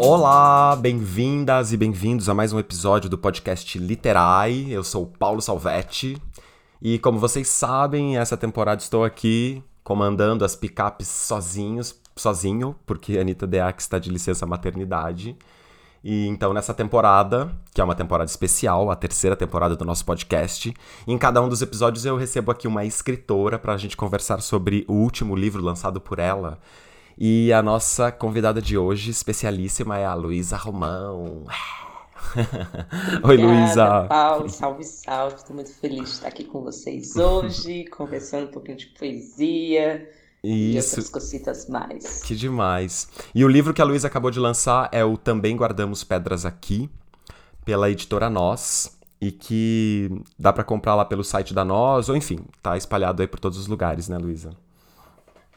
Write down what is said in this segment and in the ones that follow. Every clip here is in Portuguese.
Olá, bem-vindas e bem-vindos a mais um episódio do podcast Literai. Eu sou Paulo Salvetti e, como vocês sabem, essa temporada estou aqui comandando as picapes sozinhos, sozinho, porque a Anitta Deac está de licença maternidade. E então, nessa temporada, que é uma temporada especial, a terceira temporada do nosso podcast, em cada um dos episódios eu recebo aqui uma escritora para a gente conversar sobre o último livro lançado por ela. E a nossa convidada de hoje, especialíssima, é a Luísa Romão. Oi, Luísa. Paulo, salve, salve. Estou muito feliz de estar aqui com vocês hoje, conversando um pouquinho de poesia isso. E outras cositas mais. Que demais. E o livro que a Luísa acabou de lançar é o Também Guardamos Pedras Aqui, pela editora Nós, e que dá para comprar lá pelo site da Nós, ou enfim, tá espalhado aí por todos os lugares, né, Luísa?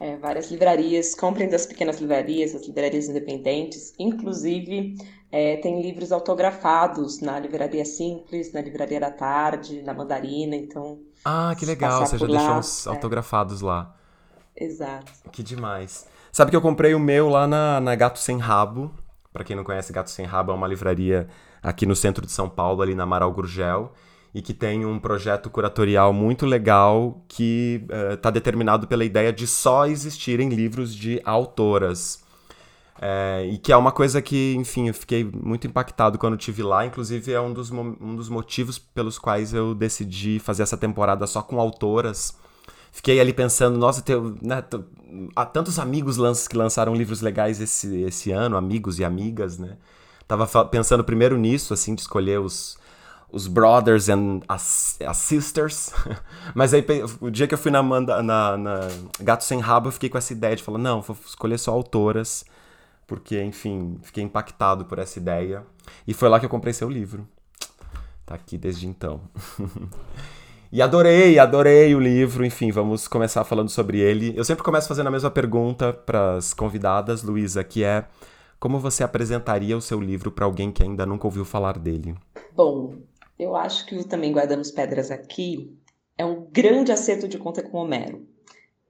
É, várias livrarias, comprem das pequenas livrarias, as livrarias independentes, inclusive é, tem livros autografados na Livraria Simples, na Livraria da Tarde, na Mandarina, então... Ah, que legal, você já lá, deixou uns é. autografados lá. Exato. Que demais. Sabe que eu comprei o meu lá na, na Gato Sem Rabo. Para quem não conhece, Gato Sem Rabo é uma livraria aqui no centro de São Paulo, ali na Amaral Gurgel, e que tem um projeto curatorial muito legal que está uh, determinado pela ideia de só existirem livros de autoras. É, e que é uma coisa que, enfim, eu fiquei muito impactado quando estive lá. Inclusive, é um dos, um dos motivos pelos quais eu decidi fazer essa temporada só com autoras fiquei ali pensando, nossa, teu, né, há tantos amigos lanç, que lançaram livros legais esse, esse ano, amigos e amigas, né? Tava pensando primeiro nisso, assim, de escolher os, os brothers and as, as sisters. Mas aí, o dia que eu fui na, na, na Gato Sem Rabo, eu fiquei com essa ideia de falar, não, vou escolher só autoras, porque, enfim, fiquei impactado por essa ideia. E foi lá que eu comprei seu livro. Tá aqui desde então. E adorei, adorei o livro. Enfim, vamos começar falando sobre ele. Eu sempre começo fazendo a mesma pergunta para as convidadas, Luísa, que é como você apresentaria o seu livro para alguém que ainda nunca ouviu falar dele? Bom, eu acho que o Também Guardamos Pedras Aqui é um grande acerto de conta com Homero.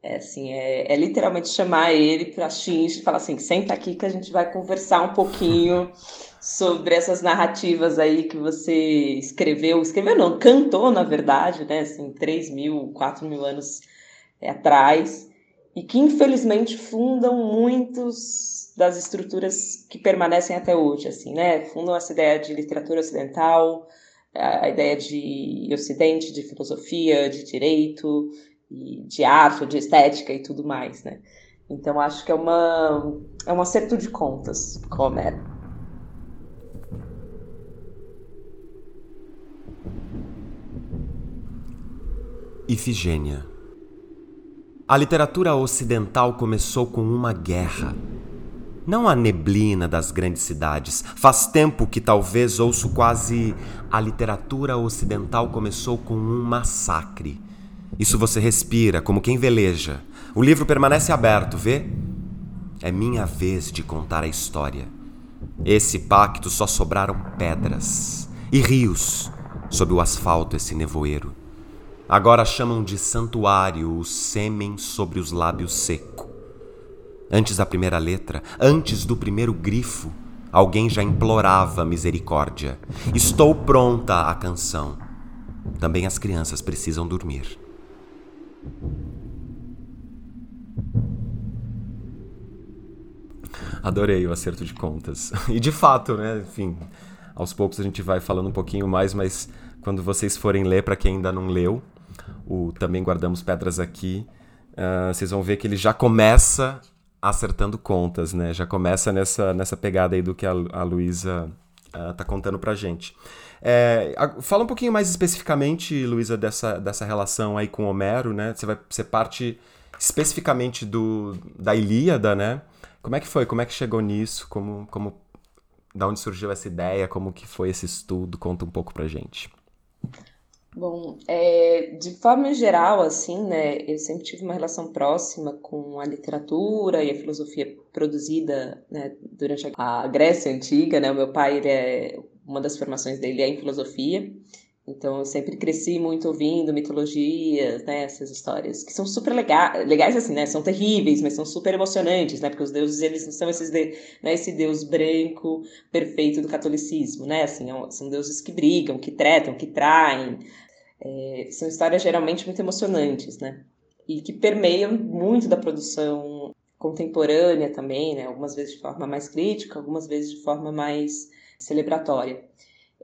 É assim, é, é literalmente chamar ele para xinge e falar assim, senta aqui que a gente vai conversar um pouquinho sobre essas narrativas aí que você escreveu, escreveu não, cantou na verdade, né, assim, 3 mil, 4 mil anos é, atrás, e que infelizmente fundam muitos das estruturas que permanecem até hoje, assim, né, fundam essa ideia de literatura ocidental, a ideia de ocidente, de filosofia, de direito, de arte, de estética e tudo mais, né. Então acho que é uma é um acerto de contas com Homero. Ifigênia. A literatura ocidental começou com uma guerra. Não a neblina das grandes cidades. Faz tempo que talvez ouço quase a literatura ocidental começou com um massacre. Isso você respira, como quem veleja. O livro permanece aberto, vê? É minha vez de contar a história. Esse pacto só sobraram pedras e rios sob o asfalto esse nevoeiro. Agora chamam de santuário o sêmen sobre os lábios seco. Antes da primeira letra, antes do primeiro grifo, alguém já implorava misericórdia. Estou pronta a canção. Também as crianças precisam dormir. Adorei o acerto de contas. E de fato, né? Enfim, aos poucos a gente vai falando um pouquinho mais, mas quando vocês forem ler, para quem ainda não leu, o Também Guardamos Pedras Aqui, uh, vocês vão ver que ele já começa acertando contas, né? Já começa nessa, nessa pegada aí do que a, a Luísa uh, tá contando pra gente. É, fala um pouquinho mais especificamente, Luísa, dessa, dessa relação aí com Homero, né? Você vai ser parte especificamente do, da Ilíada, né? Como é que foi? Como é que chegou nisso? Como, como, da onde surgiu essa ideia? Como que foi esse estudo? Conta um pouco pra gente. Bom, é, de forma geral, assim, né, eu sempre tive uma relação próxima com a literatura e a filosofia produzida, né, durante a Grécia Antiga, né, o meu pai, é, uma das formações dele é em filosofia, Então eu sempre cresci muito ouvindo mitologias, né, essas histórias que são super legais, legais assim, né, são terríveis, mas são super emocionantes, né, porque os deuses eles não são esses de, né, esse deus branco perfeito do catolicismo, né, assim, é são deuses que brigam, que tretam, que traem, é, são histórias geralmente muito emocionantes, né, e que permeiam muito da produção contemporânea também, né, algumas vezes de forma mais crítica, algumas vezes de forma mais celebratória.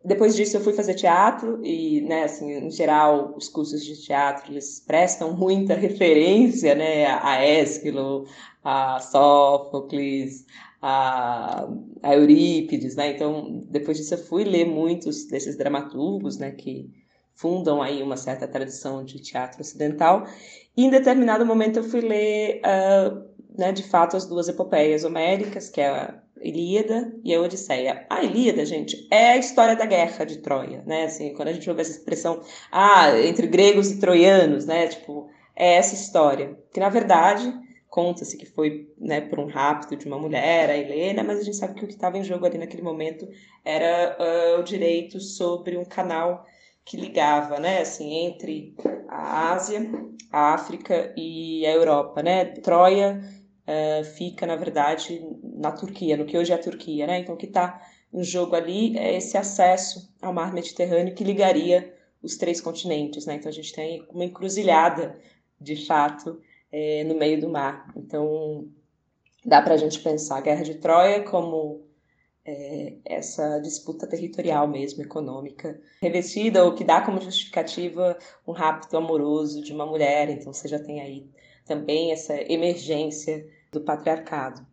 Depois disso eu fui fazer teatro e, né, assim, em geral, os cursos de teatro eles prestam muita referência, né, a Ésquilo, a Sófocles, a, a Eurípides, né? Então, depois disso eu fui ler muitos desses dramaturgos, né, que fundam aí uma certa tradição de teatro ocidental. E em determinado momento eu fui ler, uh, né, de fato, as duas epopeias homéricas, que é a Ilíada e a Odisseia. A Ilíada, gente, é a história da guerra de Troia, né? Assim, quando a gente ouve essa expressão, ah, entre gregos e troianos, né? Tipo, é essa história. Que, na verdade, conta-se que foi né, por um rapto de uma mulher, a Helena, mas a gente sabe que o que estava em jogo ali naquele momento era uh, o direito sobre um canal que ligava, né, assim, entre a Ásia, a África e a Europa, né? Troia uh, fica, na verdade, na Turquia, no que hoje é a Turquia, né? Então, o que está em jogo ali é esse acesso ao mar Mediterrâneo que ligaria os três continentes, né? Então, a gente tem uma encruzilhada, de fato, é, no meio do mar. Então, dá para a gente pensar a Guerra de Troia como é, essa disputa territorial mesmo, econômica, revestida ou que dá como justificativa um rapto amoroso de uma mulher. Então, você já tem aí também essa emergência do patriarcado.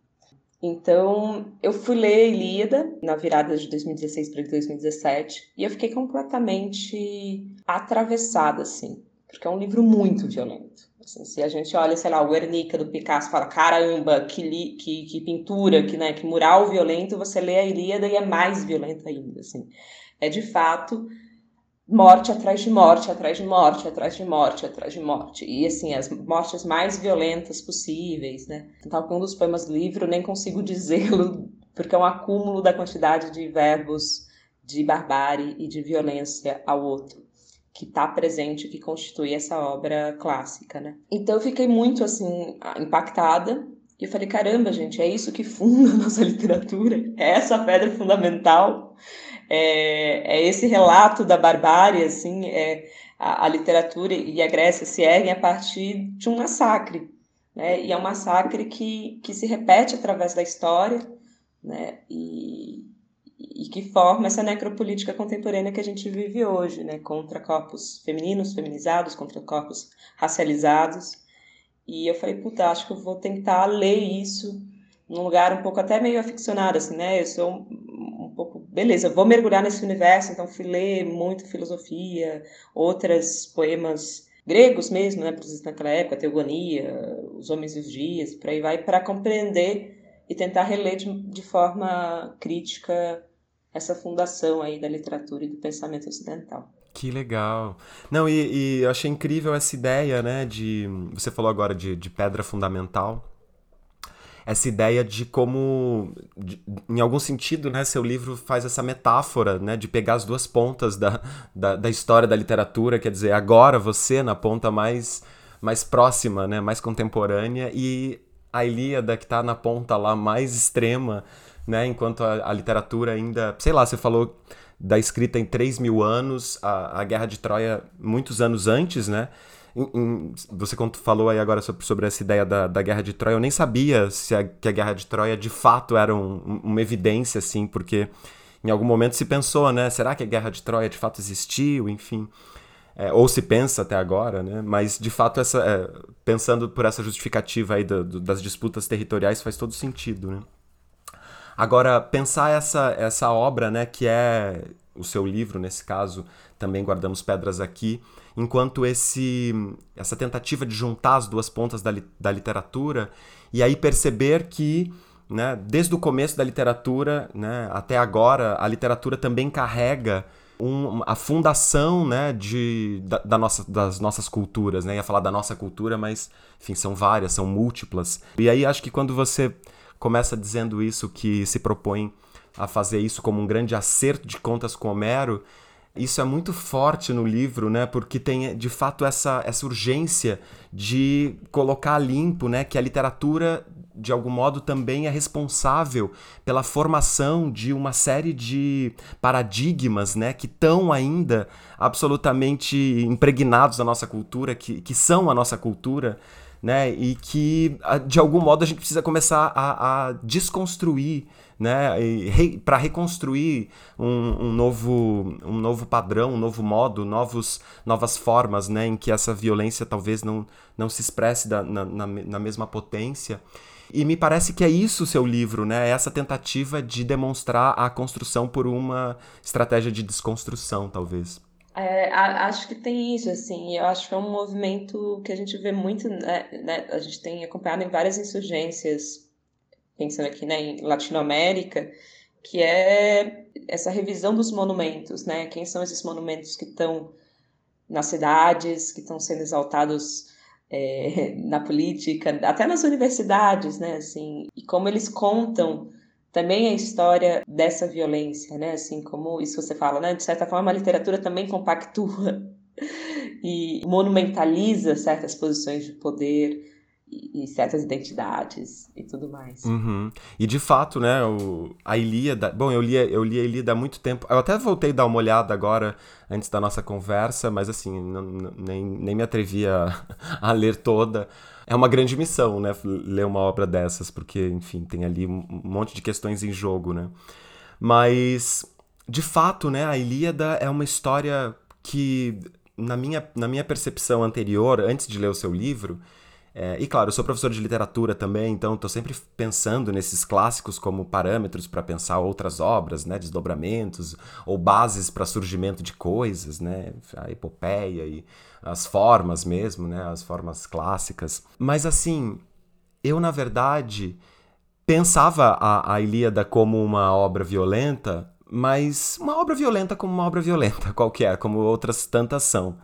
Então, eu fui ler Ilíada na virada de 2016 para 2017 e eu fiquei completamente atravessada, assim, porque é um livro muito violento. Assim, se a gente olha, sei lá, o Guernica do Picasso, fala, caramba, que, li, que, que pintura, que, né, que mural violento, você lê a Ilíada e é mais violento ainda, assim. É, de fato, morte atrás de morte, atrás de morte, atrás de morte, atrás de morte. E assim, as mortes mais violentas possíveis, né? Então, um dos poemas do livro, nem consigo dizê-lo, porque é um acúmulo da quantidade de verbos de barbárie e de violência ao outro que está presente, que constitui essa obra clássica, né? Então eu fiquei muito assim impactada e eu falei caramba, gente, é isso que funda a nossa literatura, é essa pedra fundamental é, é esse relato da barbárie, assim, é, a, a, literatura e a Grécia se erguem a partir de um massacre, né? E é um massacre que, que se repete através da história, né? E, e que forma essa necropolítica contemporânea que a gente vive hoje, né? Contra corpos femininos, feminizados, contra corpos racializados. E eu falei, puta, acho que eu vou tentar ler isso num lugar um pouco até meio aficionado, assim, né? Eu sou beleza, vou mergulhar nesse universo, então fui ler muito filosofia, outras poemas gregos mesmo, né, naquela época, Teogonia, Os Homens e os Dias, por aí vai, para compreender e tentar reler de, de forma crítica essa fundação aí da literatura e do pensamento ocidental. Que legal. Não, e, e eu achei incrível essa ideia, né, de... Você falou agora de, de pedra fundamental, essa ideia de como, de, em algum sentido, né, seu livro faz essa metáfora né, de pegar as duas pontas da, da, da história da literatura, quer dizer, agora você na ponta mais, mais próxima, né, mais contemporânea, e a Ilíada que está na ponta lá mais extrema, né, enquanto a, a literatura ainda, sei lá, você falou da escrita em 3 mil anos, a, a Guerra de Troia muitos anos antes, né? Em, em, você falou aí agora sobre, sobre essa ideia da, da Guerra de Troia, eu nem sabia se a, que a Guerra de Troia de fato era um, uma evidência, assim, porque em algum momento se pensou, né? Será que a Guerra de Troia de fato existiu? Enfim. É, ou se pensa até agora, né? Mas de fato, essa, é, pensando por essa justificativa aí do, do, das disputas territoriais faz todo sentido, né? Agora, pensar essa, essa obra, né, que é o seu livro, nesse caso, também guardamos pedras aqui, enquanto esse essa tentativa de juntar as duas pontas da, da literatura e aí perceber que né, desde o começo da literatura né, até agora, a literatura também carrega um, a fundação né, de, da, da, nossa, das nossas culturas. Né? Ia falar da nossa cultura, mas enfim, são várias, são múltiplas. E aí acho que quando você começa dizendo isso, que se propõe a fazer isso como um grande acerto de contas com Homero, Isso é muito forte no livro, né? Porque tem de fato essa, essa urgência de colocar limpo, né? Que a literatura de algum modo também é responsável pela formação de uma série de paradigmas, né? Que estão ainda absolutamente impregnados na nossa cultura, que, que são a nossa cultura, né? E que de algum modo a gente precisa começar a, a desconstruir né, re, para reconstruir um, um, novo, um novo padrão, um novo modo, novos, novas formas né, em que essa violência talvez não, não se expresse da, na, na, na mesma potência. E me parece que é isso o seu livro, né? É essa tentativa de demonstrar a construção por uma estratégia de desconstrução, talvez. É, acho que tem isso, assim, eu acho que é um movimento que a gente vê muito, né, né, a gente tem acompanhado em várias insurgências pensando aqui né, em Latinoamérica, que é essa revisão dos monumentos, né? Quem são esses monumentos que estão nas cidades, que estão sendo exaltados é, na política, até nas universidades, né? Assim, e como eles contam também a história dessa violência, né? Assim, como isso você fala, né? De certa forma, a literatura também compactua e monumentaliza certas posições de poder, e, certas identidades e tudo mais. Uhum. E de fato, né, o, a Ilíada. Bom, eu li, eu li a Ilíada há muito tempo. Eu até voltei a dar uma olhada agora, antes da nossa conversa, mas assim, não, nem, nem me atrevi a, a ler toda. É uma grande missão, né, ler uma obra dessas, porque, enfim, tem ali um monte de questões em jogo, né. Mas, de fato, né, a Ilíada é uma história que, na minha, na minha percepção anterior, antes de ler o seu livro, é, e claro, eu sou professor de literatura também, então estou sempre pensando nesses clássicos como parâmetros para pensar outras obras, né, desdobramentos ou bases para surgimento de coisas, né, a epopeia e as formas mesmo, né, as formas clássicas. Mas assim, eu na verdade pensava a, a Ilíada como uma obra violenta, mas uma obra violenta como uma obra violenta qualquer, como outras tantas são.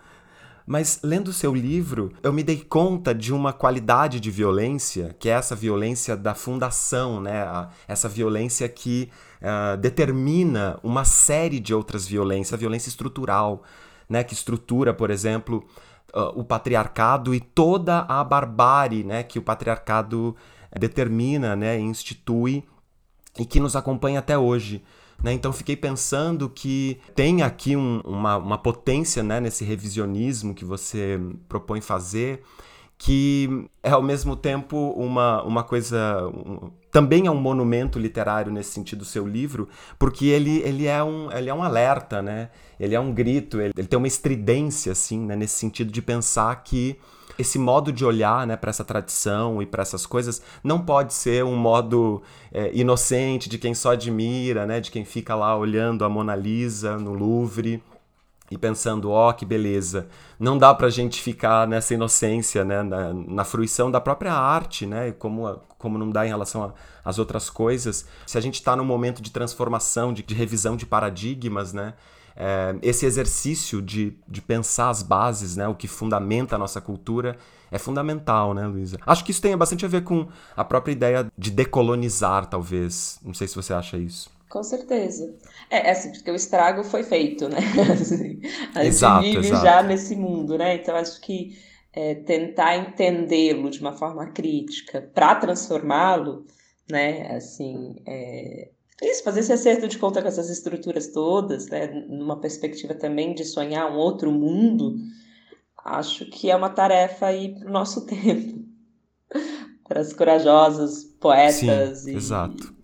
Mas lendo seu livro, eu me dei conta de uma qualidade de violência, que é essa violência da fundação, né? essa violência que uh, determina uma série de outras violências, a violência estrutural, né? que estrutura, por exemplo, uh, o patriarcado e toda a barbárie né? que o patriarcado determina né? institui e que nos acompanha até hoje. Né? Então fiquei pensando que tem aqui um, uma, uma potência né, nesse revisionismo que você propõe fazer, que é ao mesmo tempo uma, uma coisa. Um, também é um monumento literário nesse sentido, seu livro, porque ele, ele, é, um, ele é um alerta, né? ele é um grito, ele, ele tem uma estridência, assim, né? nesse sentido de pensar que esse modo de olhar né, para essa tradição e para essas coisas não pode ser um modo é, inocente de quem só admira, né, de quem fica lá olhando a Mona Lisa no Louvre e pensando, ó, oh, que beleza. Não dá para a gente ficar nessa inocência, né, na, na, fruição da própria arte, né, como, como não dá em relação às outras coisas. Se a gente está num momento de transformação, de, de revisão de paradigmas, né, é, esse exercício de, de pensar as bases, né, o que fundamenta a nossa cultura, é fundamental, né, Luísa? Acho que isso tem bastante a ver com a própria ideia de decolonizar, talvez. Não sei se você acha isso. Com certeza. É, é assim, porque o estrago foi feito, né? Assim, a gente exato, vive exato. já nesse mundo, né? Então acho que é, tentar entendê-lo de uma forma crítica para transformá-lo, né? Assim, é, isso, fazer esse acerto de conta com essas estruturas todas, né, numa perspectiva também de sonhar um outro mundo, acho que é uma tarefa aí para o nosso tempo. para as corajosas poetas Sim, e, exato.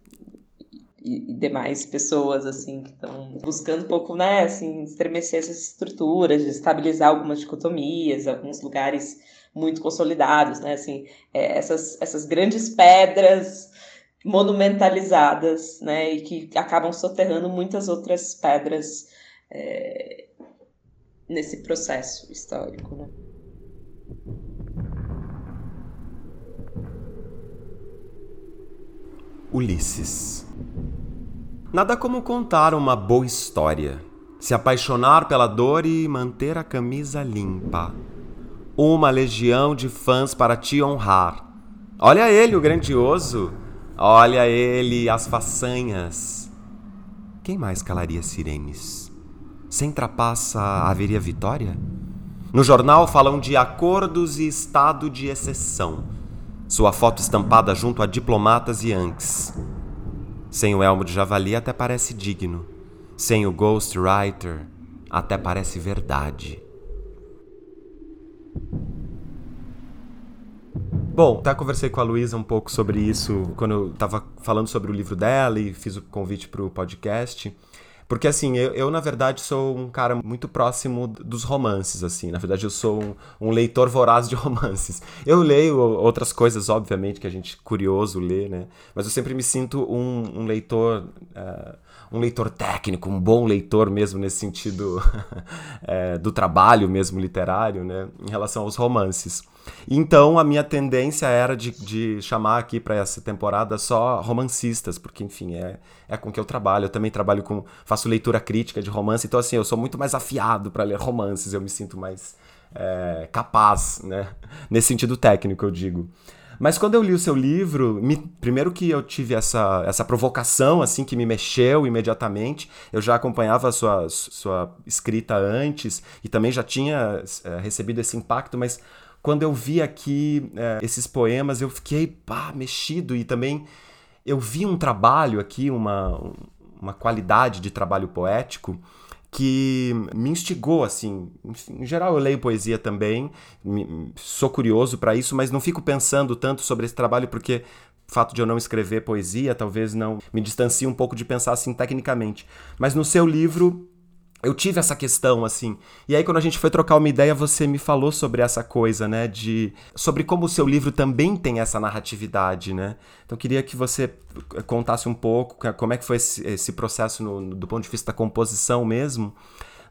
E, e, demais pessoas assim que estão buscando um pouco, né, assim, estremecer essas estruturas, estabilizar algumas dicotomias, alguns lugares muito consolidados, né, assim, é, essas, essas grandes pedras monumentalizadas, né, e que acabam soterrando muitas outras pedras é, nesse processo histórico, né. Ulisses. Nada como contar uma boa história, se apaixonar pela dor e manter a camisa limpa. Uma legião de fãs para te honrar. Olha ele, o grandioso, Olha ele, as façanhas. Quem mais calaria sirenes? Sem trapaça haveria vitória? No jornal falam de acordos e estado de exceção. Sua foto estampada junto a diplomatas e anques. Sem o elmo de javali até parece digno. Sem o ghostwriter até parece verdade. Bom, até conversei com a Luísa um pouco sobre isso quando eu estava falando sobre o livro dela e fiz o convite para o podcast. Porque, assim, eu, eu, na verdade, sou um cara muito próximo dos romances, assim. Na verdade, eu sou um, um, leitor voraz de romances. Eu leio outras coisas, obviamente, que a gente curioso lê, né? Mas eu sempre me sinto um, um leitor... Uh, um leitor técnico, um bom leitor mesmo nesse sentido é, do trabalho mesmo literário, né? Em relação aos romances. Então a minha tendência era de, de chamar aqui para essa temporada só romancistas, porque enfim, é, é com que eu trabalho. Eu também trabalho com. faço leitura crítica de romance, então assim, eu sou muito mais afiado para ler romances, eu me sinto mais é, capaz, né? Nesse sentido técnico, eu digo. Mas quando eu li o seu livro, me, primeiro que eu tive essa, essa provocação, assim, que me mexeu imediatamente. Eu já acompanhava a sua, sua escrita antes e também já tinha é, recebido esse impacto, mas quando eu vi aqui é, esses poemas, eu fiquei pá, mexido e também eu vi um trabalho aqui, uma, uma qualidade de trabalho poético que me instigou assim. Em geral eu leio poesia também, sou curioso para isso, mas não fico pensando tanto sobre esse trabalho porque o fato de eu não escrever poesia talvez não me distancie um pouco de pensar assim tecnicamente. Mas no seu livro eu tive essa questão, assim. E aí, quando a gente foi trocar uma ideia, você me falou sobre essa coisa, né? De. Sobre como o seu livro também tem essa narratividade, né? Então, queria que você contasse um pouco como é que foi esse, esse processo no, do ponto de vista da composição mesmo.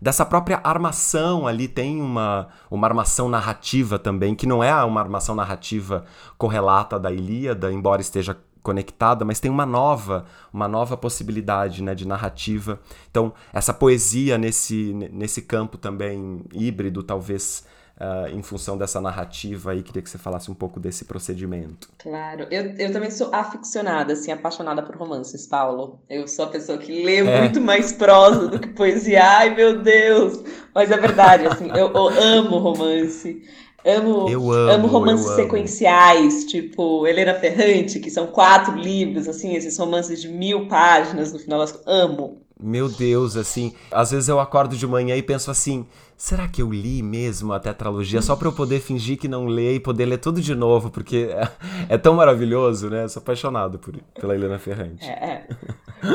Dessa própria armação ali, tem uma, uma armação narrativa também, que não é uma armação narrativa correlata da Ilíada, embora esteja conectada, mas tem uma nova, uma nova possibilidade, né, de narrativa. Então, essa poesia nesse, nesse campo também híbrido, talvez Uh, em função dessa narrativa aí, queria que você falasse um pouco desse procedimento. Claro, eu, eu também sou aficionada, assim, apaixonada por romances, Paulo. Eu sou a pessoa que lê é. muito mais prosa do que poesia. Ai, meu Deus! Mas é verdade, assim, eu, eu amo romance. Amo, eu amo, amo romances amo. sequenciais, tipo Helena Ferrante, que são quatro livros, assim, esses romances de mil páginas no final das Amo. Meu Deus, assim, às vezes eu acordo de manhã e penso assim, será que eu li mesmo a tetralogia só para eu poder fingir que não leio e poder ler tudo de novo, porque é, é tão maravilhoso, né? Sou apaixonado por, pela Helena Ferrante. É, é.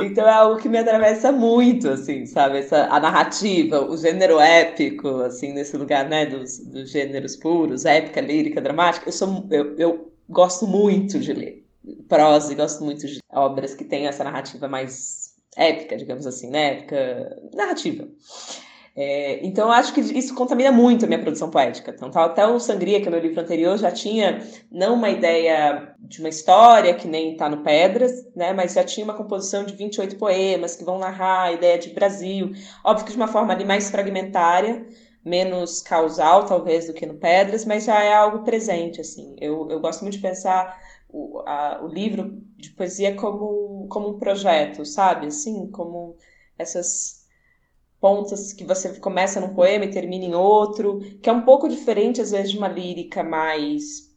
Então é algo que me atravessa muito, assim, sabe? Essa, a narrativa, o gênero épico, assim, nesse lugar, né, dos, dos gêneros puros, épica, lírica, dramática. Eu, sou, eu, eu gosto muito de ler prosa e gosto muito de obras que têm essa narrativa mais épica, digamos assim, né? Épica narrativa. É, então, eu acho que isso contamina muito a minha produção poética. Então, até o Sangria, que é meu livro anterior, já tinha não uma ideia de uma história, que nem está no Pedras, né, mas já tinha uma composição de 28 poemas que vão narrar a ideia de Brasil. Óbvio que de uma forma ali mais fragmentária, menos causal, talvez, do que no Pedras, mas já é algo presente, assim. Eu, eu gosto muito de pensar o, a, o livro de poesia como, como um projeto, sabe? Assim, como essas pontas que você começa num poema e termina em outro, que é um pouco diferente às vezes de uma lírica mais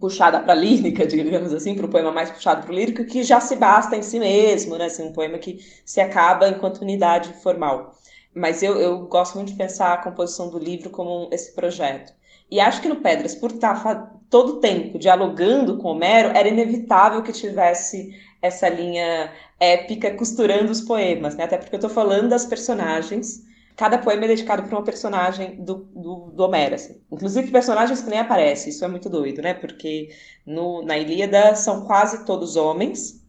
puxada para lírica, digamos assim, para o poema mais puxado para o lírico, que já se basta em si mesmo, né? Assim, um poema que se acaba enquanto unidade formal. Mas eu, eu gosto muito de pensar a composição do livro como esse projeto. E acho que no Pedras, por estar todo o tempo dialogando com Homero, era inevitável que tivesse essa linha épica costurando os poemas, né? Até porque eu estou falando das personagens. Cada poema é dedicado para uma personagem do, do, do Homero, assim. Inclusive personagens que nem aparecem, isso é muito doido, né? Porque no, na Ilíada são quase todos homens,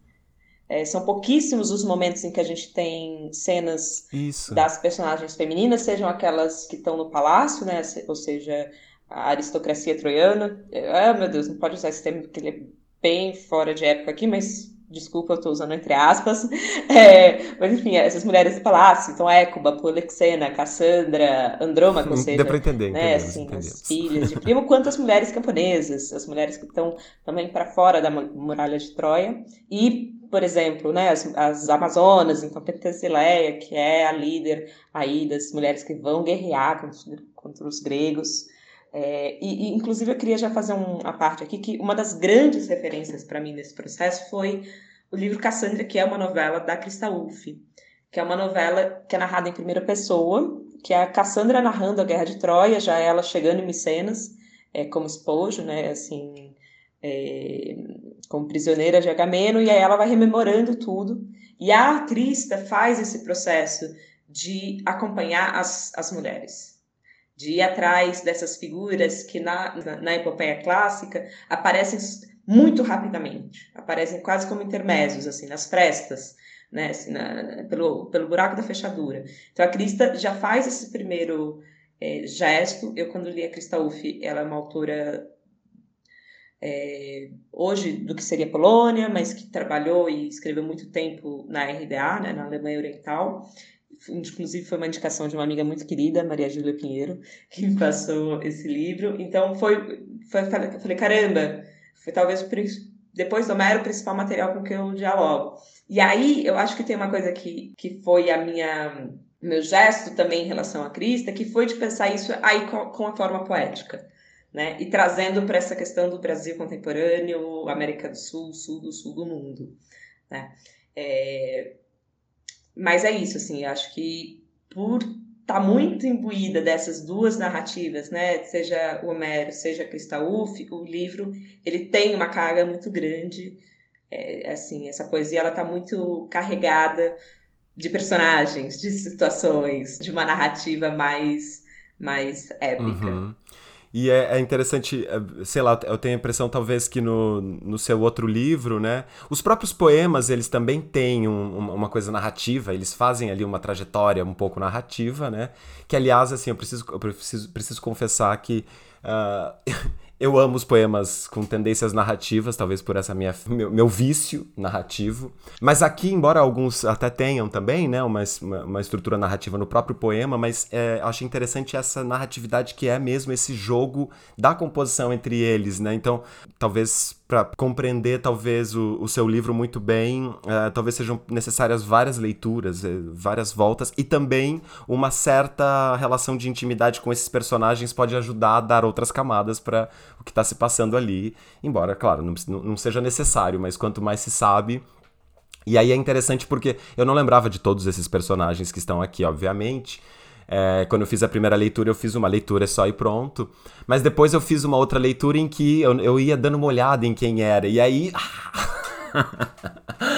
é, são pouquíssimos os momentos em que a gente tem cenas Isso. das personagens femininas, sejam aquelas que estão no palácio, né? Ou seja, a aristocracia troiana. Ah, meu Deus, não pode usar esse termo porque ele é bem fora de época aqui, mas desculpa, eu estou usando entre aspas, é, mas enfim, essas mulheres do palácio, então Écuba, Polixena, Cassandra, Andrômaca, ou seja, Deu pra entender, né, assim, as filhas de primo, quanto as mulheres camponesas, as mulheres que estão também para fora da muralha de Troia, e por exemplo, né, as, as Amazonas, então Pentesilea, que é a líder aí das mulheres que vão guerrear contra, contra os gregos. É, e, e, inclusive, eu queria já fazer um, uma parte aqui que uma das grandes referências para mim nesse processo foi o livro Cassandra, que é uma novela da Krista Ulf, que é uma novela que é narrada em primeira pessoa, que é a Cassandra narrando a Guerra de Troia, já ela chegando em Micenas, é, como esposo, né, assim, é, como prisioneira de Agamemnon, e aí ela vai rememorando tudo. E a Crista faz esse processo de acompanhar as, as mulheres, de ir atrás dessas figuras que na, na, na epopeia clássica aparecem muito rapidamente, aparecem quase como intermédios, assim, nas frestas, né, assim, na, pelo, pelo buraco da fechadura. Então a Crista já faz esse primeiro é, gesto. Eu, quando li a Crista Uff, ela é uma autora é, hoje do que seria Polônia, mas que trabalhou e escreveu muito tempo na RDA, né, na Alemanha Oriental. Inclusive foi uma indicação de uma amiga muito querida, Maria Júlia Pinheiro, que me passou esse livro. Então foi, foi falei, caramba, foi talvez depois do Homero o principal material com que eu dialogo. E aí eu acho que tem uma coisa que, que foi a minha meu gesto também em relação a Cristo, que foi de pensar isso aí com, com a forma poética né? E trazendo para essa questão do Brasil contemporâneo, América do Sul, Sul do Sul do mundo, né? É... Mas é isso, assim, acho que por estar tá muito imbuída dessas duas narrativas, né? Seja o Homero, seja a Crista Uff, o livro, ele tem uma carga muito grande, é, assim, essa poesia, ela está muito carregada de personagens, de situações, de uma narrativa mais mais épica. Uhum. E é, é, interessante, é, sei lá, eu tenho a impressão talvez que no, no seu outro livro, né? Os próprios poemas, eles também têm um, uma coisa narrativa, eles fazem ali uma trajetória um pouco narrativa, né? Que, aliás, assim, eu preciso, eu preciso, preciso confessar que uh, Eu amo os poemas com tendências narrativas, talvez por essa minha meu, meu vício narrativo. Mas aqui, embora alguns até tenham também, né, uma, uma estrutura narrativa no próprio poema, mas é, acho interessante essa narratividade que é mesmo esse jogo da composição entre eles, né? Então, talvez para compreender talvez o, o, seu livro muito bem, uh, talvez sejam necessárias várias leituras, uh, várias voltas e também uma certa relação de intimidade com esses personagens pode ajudar a dar outras camadas para o que está se passando ali, embora, claro, não, não seja necessário, mas quanto mais se sabe, e aí é interessante porque eu não lembrava de todos esses personagens que estão aqui, obviamente. É, quando eu fiz a primeira leitura, eu fiz uma leitura só e pronto. Mas depois eu fiz uma outra leitura em que eu, eu ia dando uma olhada em quem era. E aí.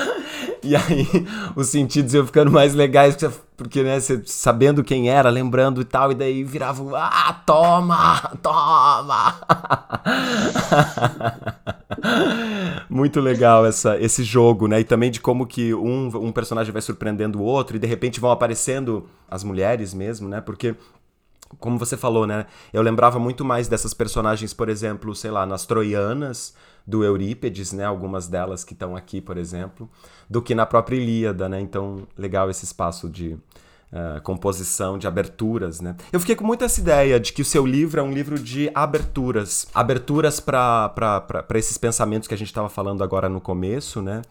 e aí os sentidos iam ficando mais legais, porque, né, você sabendo quem era, lembrando e tal, e daí virava, ah, toma, toma. Muito legal essa, esse jogo, né? E também de como que um, um personagem vai surpreendendo o outro e de repente vão aparecendo as mulheres mesmo, né? Porque como você falou, né? Eu lembrava muito mais dessas personagens, por exemplo, sei lá, nas Troianas do Eurípedes, né? Algumas delas que estão aqui, por exemplo, do que na própria Ilíada, né? Então, legal esse espaço de uh, composição, de aberturas, né? Eu fiquei com muita essa ideia de que o seu livro é um livro de aberturas, aberturas para esses pensamentos que a gente estava falando agora no começo, né?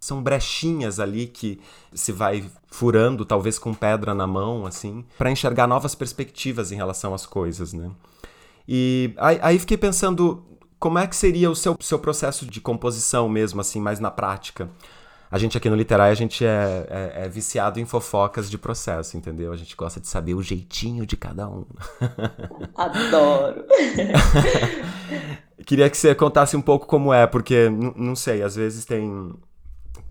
São brechinhas ali que se vai furando, talvez com pedra na mão, assim, para enxergar novas perspectivas em relação às coisas, né? E aí, aí fiquei pensando como é que seria o seu, seu processo de composição mesmo, assim, mais na prática. A gente aqui no Literai, a gente é, é, é, viciado em fofocas de processo, entendeu? A gente gosta de saber o jeitinho de cada um. Adoro! Queria que você contasse um pouco como é, porque, não sei, às vezes tem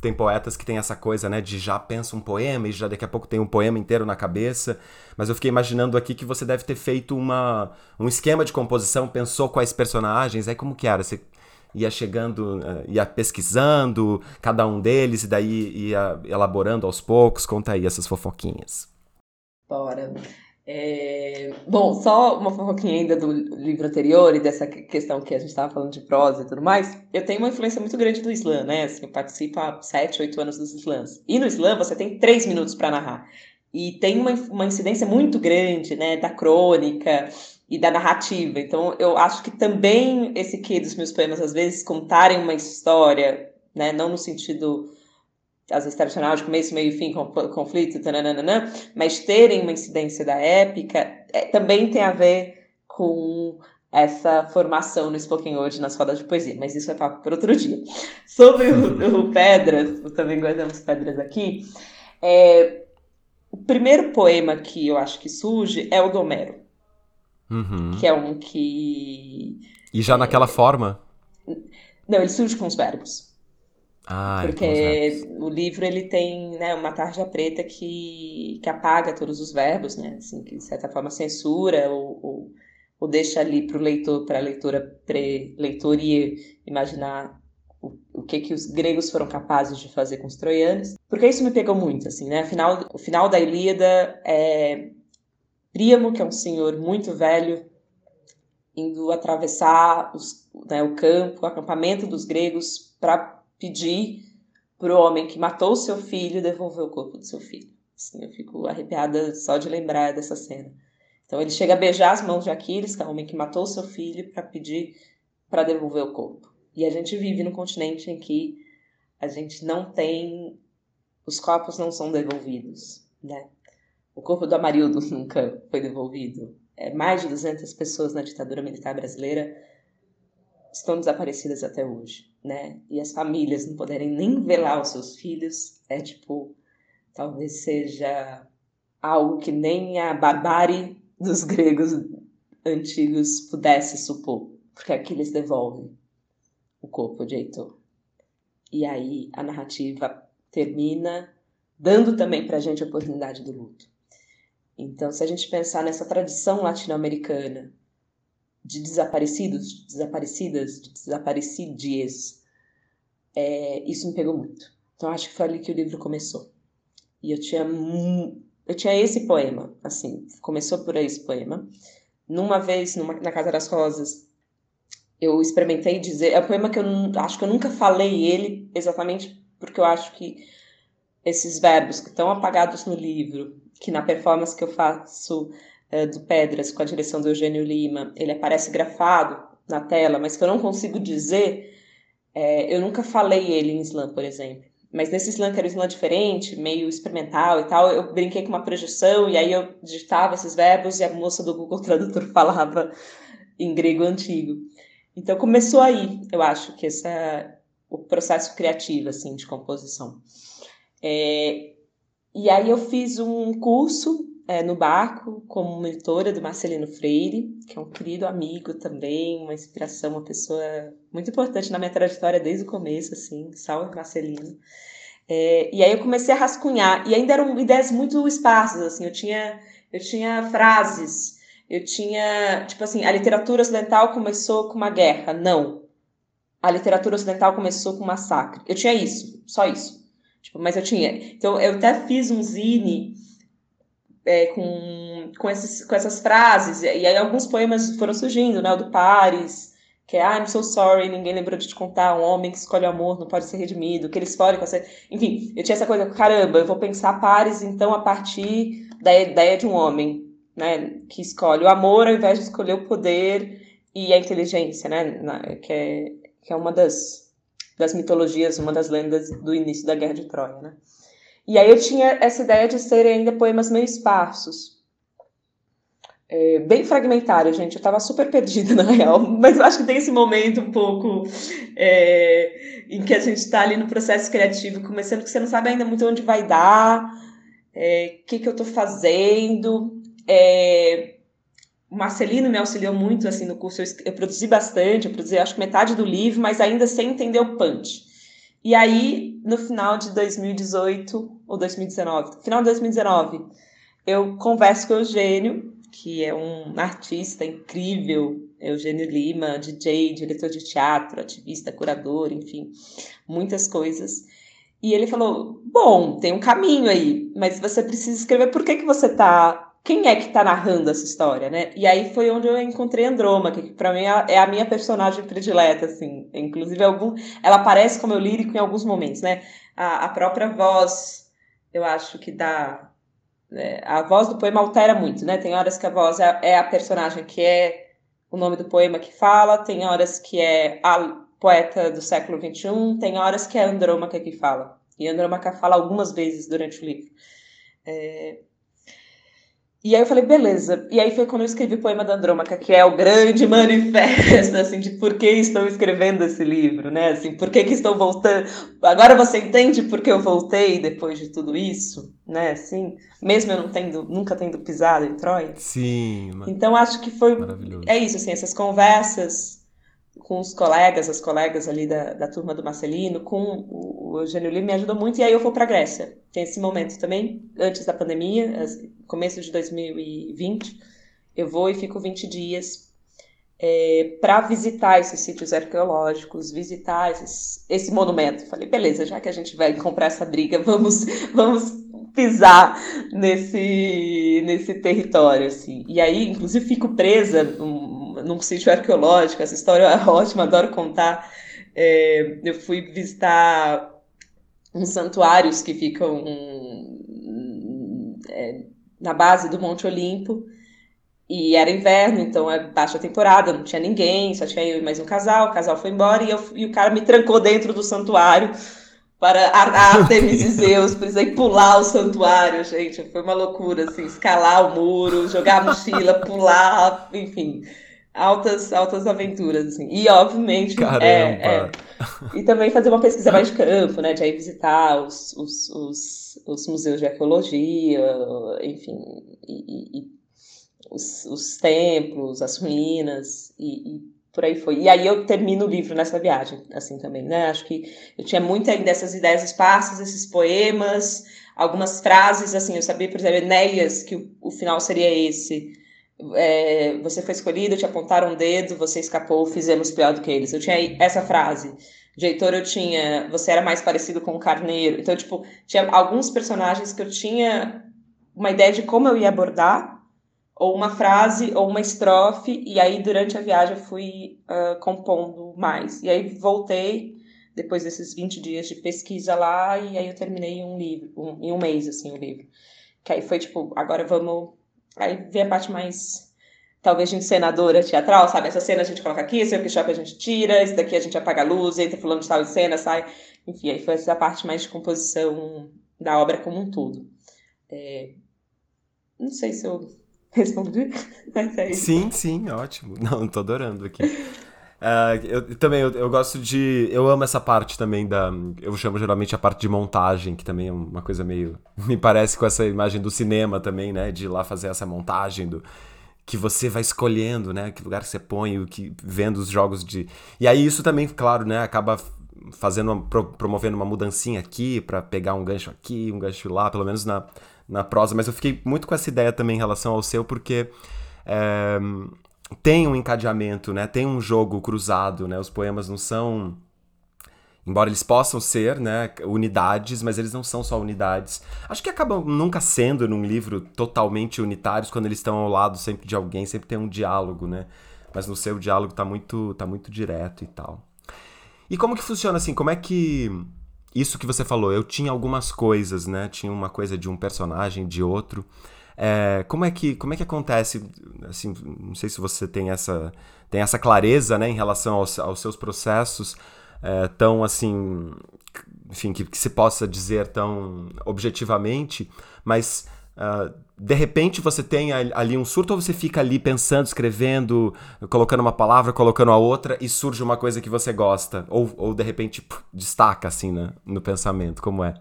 tem poetas que tem essa coisa, né, de já pensa um poema e já daqui a pouco tem um poema inteiro na cabeça. Mas eu fiquei imaginando aqui que você deve ter feito uma, um esquema de composição, pensou quais personagens, aí como que era? Você ia chegando, eh, ia pesquisando cada um deles e daí ia elaborando aos poucos? Conta aí essas fofoquinhas. Bora. É... Bom, só uma fofoquinha ainda do livro anterior e dessa questão que a gente estava falando de prosa e tudo mais. Eu tenho uma influência muito grande do Islã, né? Assim, eu participo há 7, 8 anos dos Islãs. E no Islã você tem 3 minutos para narrar. E tem uma, uma incidência muito grande, né, da crônica e da narrativa. Então, eu acho que também esse que dos meus poemas, às vezes, contarem uma história, né, não no sentido às vezes tradicional, de começo, meio e fim, conflito, tananana, mas terem uma incidência da épica é, também tem a ver com essa formação no Spoken Word nas rodas de poesia, mas isso é papo para outro dia. Sobre o, o Pedras, também guardamos pedras aqui, é, o primeiro poema que eu acho que surge é o do Homero, uhum. que é um que... E já naquela forma? Não, ele surge com os verbos. Ah, porque o livro ele tem né, uma tarja preta que, que apaga todos os verbos, né? Assim, que de certa forma censura ou, ou, ou deixa ali para o leitor, para a leitora pré-leitor imaginar o, o que que os gregos foram capazes de fazer com os troianos. Porque isso me pegou muito, assim, né? Afinal, o final da Ilíada é Príamo, que é um senhor muito velho, indo atravessar os, né, o campo, o acampamento dos gregos para pedir para o homem que matou seu filho devolver o corpo do seu filho. Assim, eu fico arrepiada só de lembrar dessa cena. Então ele chega a beijar as mãos de Aquiles, que é o homem que matou seu filho, para pedir para devolver o corpo. E a gente vive num continente em que a gente não tem. Os corpos não são devolvidos, né? O corpo do Amarildo nunca foi devolvido. É, mais de 200 pessoas na ditadura militar brasileira estão desaparecidas até hoje, né? E as famílias não poderem nem velar os seus filhos, é tipo, talvez seja algo que nem a barbárie dos gregos antigos pudesse supor, porque aqui eles devolvem o corpo de Heitor. E aí a narrativa termina dando também para a gente a oportunidade do luto. Então, se a gente pensar nessa tradição latino-americana de desaparecidos, de desaparecidas, de desaparecidies. É, isso me pegou muito. Então acho que foi ali que o livro começou. E eu tinha eu tinha esse poema, assim, começou por esse poema. Numa vez, numa, na Casa das Rosas, eu experimentei dizer, é um poema que eu acho que eu nunca falei ele exatamente porque eu acho que esses verbos que estão apagados no livro, que na performance que eu faço uh, do Pedras, com a direção do Eugênio Lima, ele aparece grafado na tela, mas que eu não consigo dizer, é, eu nunca falei ele em slam, por exemplo. Mas nesse slam, que era um slam diferente, meio experimental e tal, eu brinquei com uma projeção e aí eu digitava esses verbos e a moça do Google Tradutor falava em grego antigo. Então começou aí, eu acho que esse é o processo criativo assim de composição. É, e aí eu fiz um curso é, no barco como monitora do Marcelino Freire, que é um querido amigo também, uma inspiração, uma pessoa muito importante na minha trajetória desde o começo, assim, salve Marcelino. É, e aí eu comecei a rascunhar, e ainda eram ideias muito esparsas, assim, eu tinha, eu tinha frases, eu tinha, tipo assim, a literatura ocidental começou com uma guerra, não. A literatura ocidental começou com um massacre. Eu tinha isso, só isso. Tipo, mas eu tinha. Então eu até fiz um zine é, com, com, esses, com essas frases, e aí alguns poemas foram surgindo, né? O do Paris, que é I'm so sorry, ninguém lembrou de te contar, um homem que escolhe o amor não pode ser redimido, que ele escolhe você. Enfim, eu tinha essa coisa, caramba, eu vou pensar Paris, então, a partir da ideia de um homem, né? Que escolhe o amor ao invés de escolher o poder e a inteligência, né? Que é, que é uma das, das mitologias, uma das lendas do início da Guerra de Troia, né? E aí eu tinha essa ideia de serem ainda poemas meio esparsos. É, bem fragmentário, gente. Eu estava super perdida, na real. Mas eu acho que tem esse momento um pouco é, em que a gente está ali no processo criativo, começando que você não sabe ainda muito onde vai dar, o é, que, que eu estou fazendo. É, Marcelino me auxiliou muito assim no curso. Eu, eu produzi bastante, eu produzi acho que metade do livro, mas ainda sem entender o punch. E aí, no final de 2018 ou 2019, final de 2019, eu converso com o Eugênio, que é um artista incrível, Eugênio Lima, DJ, diretor de teatro, ativista, curador, enfim, muitas coisas. E ele falou: Bom, tem um caminho aí, mas você precisa escrever por que, que você está quem é que está narrando essa história, né? E aí foi onde eu encontrei Androma, que para mim é a minha personagem predileta, assim. Inclusive, algum, ela aparece como eu lírico em alguns momentos, né? A, a própria voz, eu acho que dá... É, a voz do poema altera muito, né? Tem horas que a voz é, é a personagem que é o nome do poema que fala, tem horas que é a poeta do século XXI, tem horas que é Andrômaca que fala. E Andrômaca fala algumas vezes durante o livro. É, e aí eu falei, beleza. E aí foi quando eu escrevi o poema da Andrômaca, que é o grande manifesto, assim, de por que estou escrevendo esse livro, né? Assim, por que, que estou voltando. Agora você entende por que eu voltei depois de tudo isso, né? Assim, mesmo eu não tendo, nunca tendo pisado em Troia. Sim. Então acho que foi. É isso, assim, essas conversas com os colegas, as colegas ali da, da turma do Marcelino, com o, Eugênio Lima, me ajudou muito. E aí eu fui para a Grécia. Tem esse momento também, antes da pandemia, começo de 2020. Eu vou e fico 20 dias é, para visitar esses sítios arqueológicos, visitar esses, esse monumento. Falei, beleza, já que a gente vai comprar essa briga, vamos, vamos pisar nesse, nesse território. Assim. E aí, inclusive, fico presa num, num sítio arqueológico. Essa história é ótima, adoro contar. É, eu fui visitar uns santuários que ficam é, na base do Monte Olimpo. E era inverno, então é baixa temporada, não tinha ninguém, só tinha eu e mais um casal. O casal foi embora e, eu, e o cara me trancou dentro do santuário para Artemis e Zeus, precisei pular o santuário, gente. Foi uma loucura, assim, escalar o muro, jogar a mochila, pular, enfim altas, altas aventuras, assim. E, obviamente, é, é, e também fazer uma pesquisa mais de campo, né? De aí visitar os, os, os, os museus de arqueologia, enfim, e, e os, os, templos, as ruínas, e, e, por aí foi. E aí eu termino o livro nessa viagem, assim, também, né? Acho que eu tinha muito ainda essas ideias esparsas, esses poemas, algumas frases, assim, eu sabia, por exemplo, Enéas, que o, o final seria esse, é, você foi escolhido, te apontaram um dedo, você escapou, fizemos pior do que eles. Eu tinha essa frase. De Heitor eu tinha, você era mais parecido com o Carneiro. Então, tipo, tinha alguns personagens que eu tinha uma ideia de como eu ia abordar, ou uma frase, ou uma estrofe, e aí durante a viagem eu fui uh, compondo mais. E aí voltei, depois desses 20 dias de pesquisa lá, e aí eu terminei um livro, um, em um mês, assim, o livro. Que aí foi tipo, agora vamos Aí vem a parte mais, talvez, de encenadora teatral, sabe? Essa cena a gente coloca aqui, esse workshop a gente tira, esse daqui a gente apaga a luz, entra fulano de tal em cena, sai. Enfim, aí foi essa parte mais de composição da obra como um todo. É... Não sei se eu respondi, mas é isso. Sim, sim, ótimo. Não, tô adorando aqui. Uh, eu também eu, eu, gosto de. Eu amo essa parte também da. Eu chamo geralmente a parte de montagem, que também é uma coisa meio. Me parece com essa imagem do cinema também, né? De ir lá fazer essa montagem do. Que você vai escolhendo, né? Que lugar você põe, o que vendo os jogos de. E aí isso também, claro, né? Acaba fazendo uma, pro, promovendo uma mudancinha aqui para pegar um gancho aqui, um gancho lá, pelo menos na, na prosa. Mas eu fiquei muito com essa ideia também em relação ao seu, porque. É, tem um encadeamento, né? Tem um jogo cruzado, né? Os poemas não são embora eles possam ser, né, unidades, mas eles não são só unidades. Acho que acabam nunca sendo num livro totalmente unitários quando eles estão ao lado sempre de alguém, sempre tem um diálogo, né? Mas no seu diálogo tá muito tá muito direto e tal. E como que funciona assim? Como é que isso que você falou, eu tinha algumas coisas, né? Tinha uma coisa de um personagem, de outro. É, como é que como é que acontece? Assim, não sei se você tem essa tem essa clareza, né, em relação aos, aos seus processos é, tão assim, enfim, que, que, se possa dizer tão objetivamente, mas uh, de repente você tem ali um surto ou você fica ali pensando, escrevendo, colocando uma palavra, colocando a outra e surge uma coisa que você gosta ou, ou de repente destaca assim né, no pensamento, como é?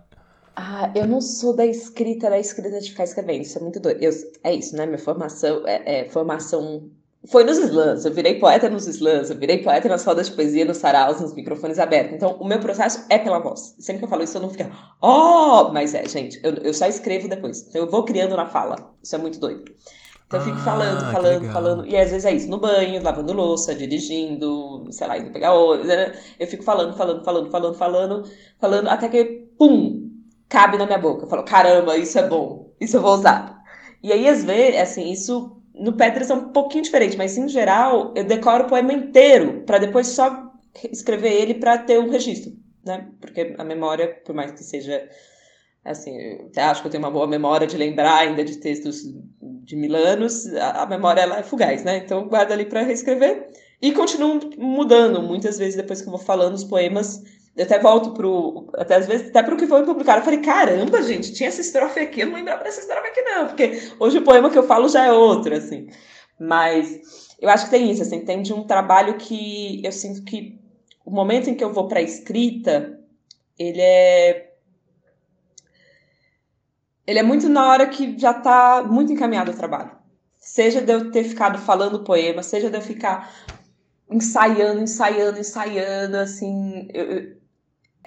Ah, eu não sou da escrita, da escrita de ficar escrevendo, isso é muito doido. Eu, é isso, né? Minha formação é, é, formação. Foi nos slams, eu virei poeta nos slams, eu virei poeta nas rodas de poesia, nos saraus, nos microfones abertos. Então, o meu processo é pela voz. Sempre que eu falo isso, eu não fico, oh! Mas é, gente, eu, eu só escrevo depois. Então, eu vou criando na fala. Isso é muito doido. Então, eu fico ah, falando, falando, falando. E às vezes é isso, no banho, lavando louça, dirigindo, sei lá, indo pegar ônibus. Né? Eu fico falando, falando, falando, falando, falando, falando, até que, pum, cabe na minha boca. Eu falo, caramba, isso é bom, isso eu vou usar. E aí, às vezes, assim, isso no Petras é um pouquinho diferente, mas em geral, eu decoro o poema inteiro, para depois só escrever ele para ter um registro, né? Porque a memória, por mais que seja. Assim, eu acho que eu tenho uma boa memória de lembrar ainda de textos de mil anos, a, memória ela é fugaz, né? Então, guardo ali para reescrever e continuo mudando. Muitas vezes, depois que eu vou falando os poemas, Eu até volto pro. Até às vezes, até pro que foi publicado. Eu falei, caramba, gente, tinha essa estrofe aqui, eu não lembrava dessa estrofe aqui, não, porque hoje o poema que eu falo já é outro, assim. Mas eu acho que tem isso, assim, tem de um trabalho que eu sinto que o momento em que eu vou para a escrita, ele é ele é muito na hora que já está muito encaminhado o trabalho. Seja de eu ter ficado falando poema, seja de eu ficar ensaiando, ensaiando, ensaiando, assim, eu,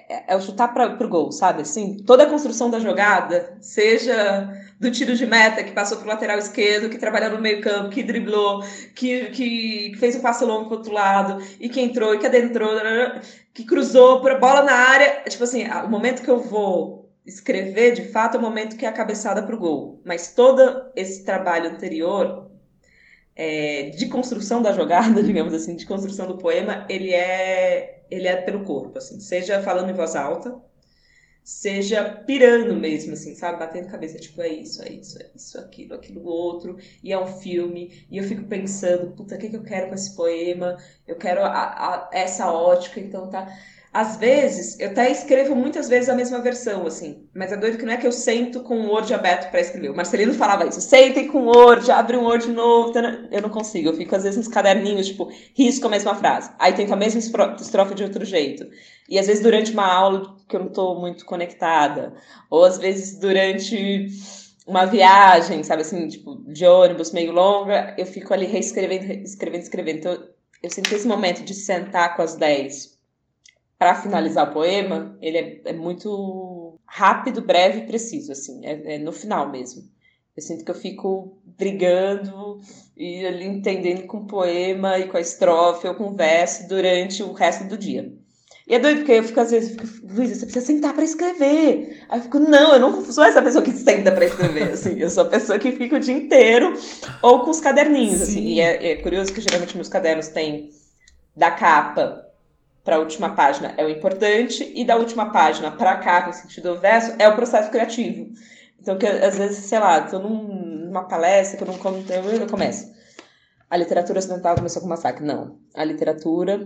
é, é o chutar para o gol, sabe? Assim, toda a construção da jogada, seja do tiro de meta, que passou para o lateral esquerdo, que trabalhou no meio campo, que driblou, que, que fez um passe longo para outro lado, e que entrou, e que adentrou, que cruzou, por bola na área. Tipo assim, o momento que eu vou escrever, de fato, é o momento que é a cabeçada para o gol. Mas todo esse trabalho anterior, é, de construção da jogada, digamos assim, de construção do poema, ele é, ele é pelo corpo, assim, seja falando em voz alta, seja pirando mesmo, assim, sabe? Batendo cabeça, tipo, é isso, é isso, é isso, aquilo, aquilo outro, e é um filme, e eu fico pensando, puta, o que, que eu quero com esse poema? Eu quero a, a, essa ótica, então tá. Às vezes, eu até escrevo muitas vezes a mesma versão, assim, mas é doido que não é que eu sento com o Word aberto para escrever. O Marcelino falava isso, sentem com o Word, abre um Word novo. Eu não consigo, eu fico às vezes nos caderninhos, tipo, risco a mesma frase. Aí tento a mesma estrofe de outro jeito. E às vezes durante uma aula que eu não estou muito conectada, ou às vezes durante uma viagem, sabe assim, tipo, de ônibus meio longa, eu fico ali reescrevendo, escrevendo, escrevendo. Então, eu sinto esse momento de sentar com as 10 para finalizar o poema, ele é, é, muito rápido, breve e preciso, assim, é, é, no final mesmo. Eu sinto que eu fico brigando e ali entendendo com o poema e com a estrofe ou com o verso durante o resto do dia. E é doido, porque eu fico, às vezes, eu fico, Luísa, você precisa sentar para escrever. Aí eu fico, não, eu não sou essa pessoa que senta para escrever, assim, eu sou a pessoa que fica o dia inteiro ou com os caderninhos, assim. E é, é curioso que geralmente meus cadernos têm da capa para a última página é o importante e da última página para capa, no sentido do verso, é o processo criativo. Então, que às vezes, sei lá, estou numa palestra que eu não eu começo. A literatura ocidental começou com massacre. Não. A literatura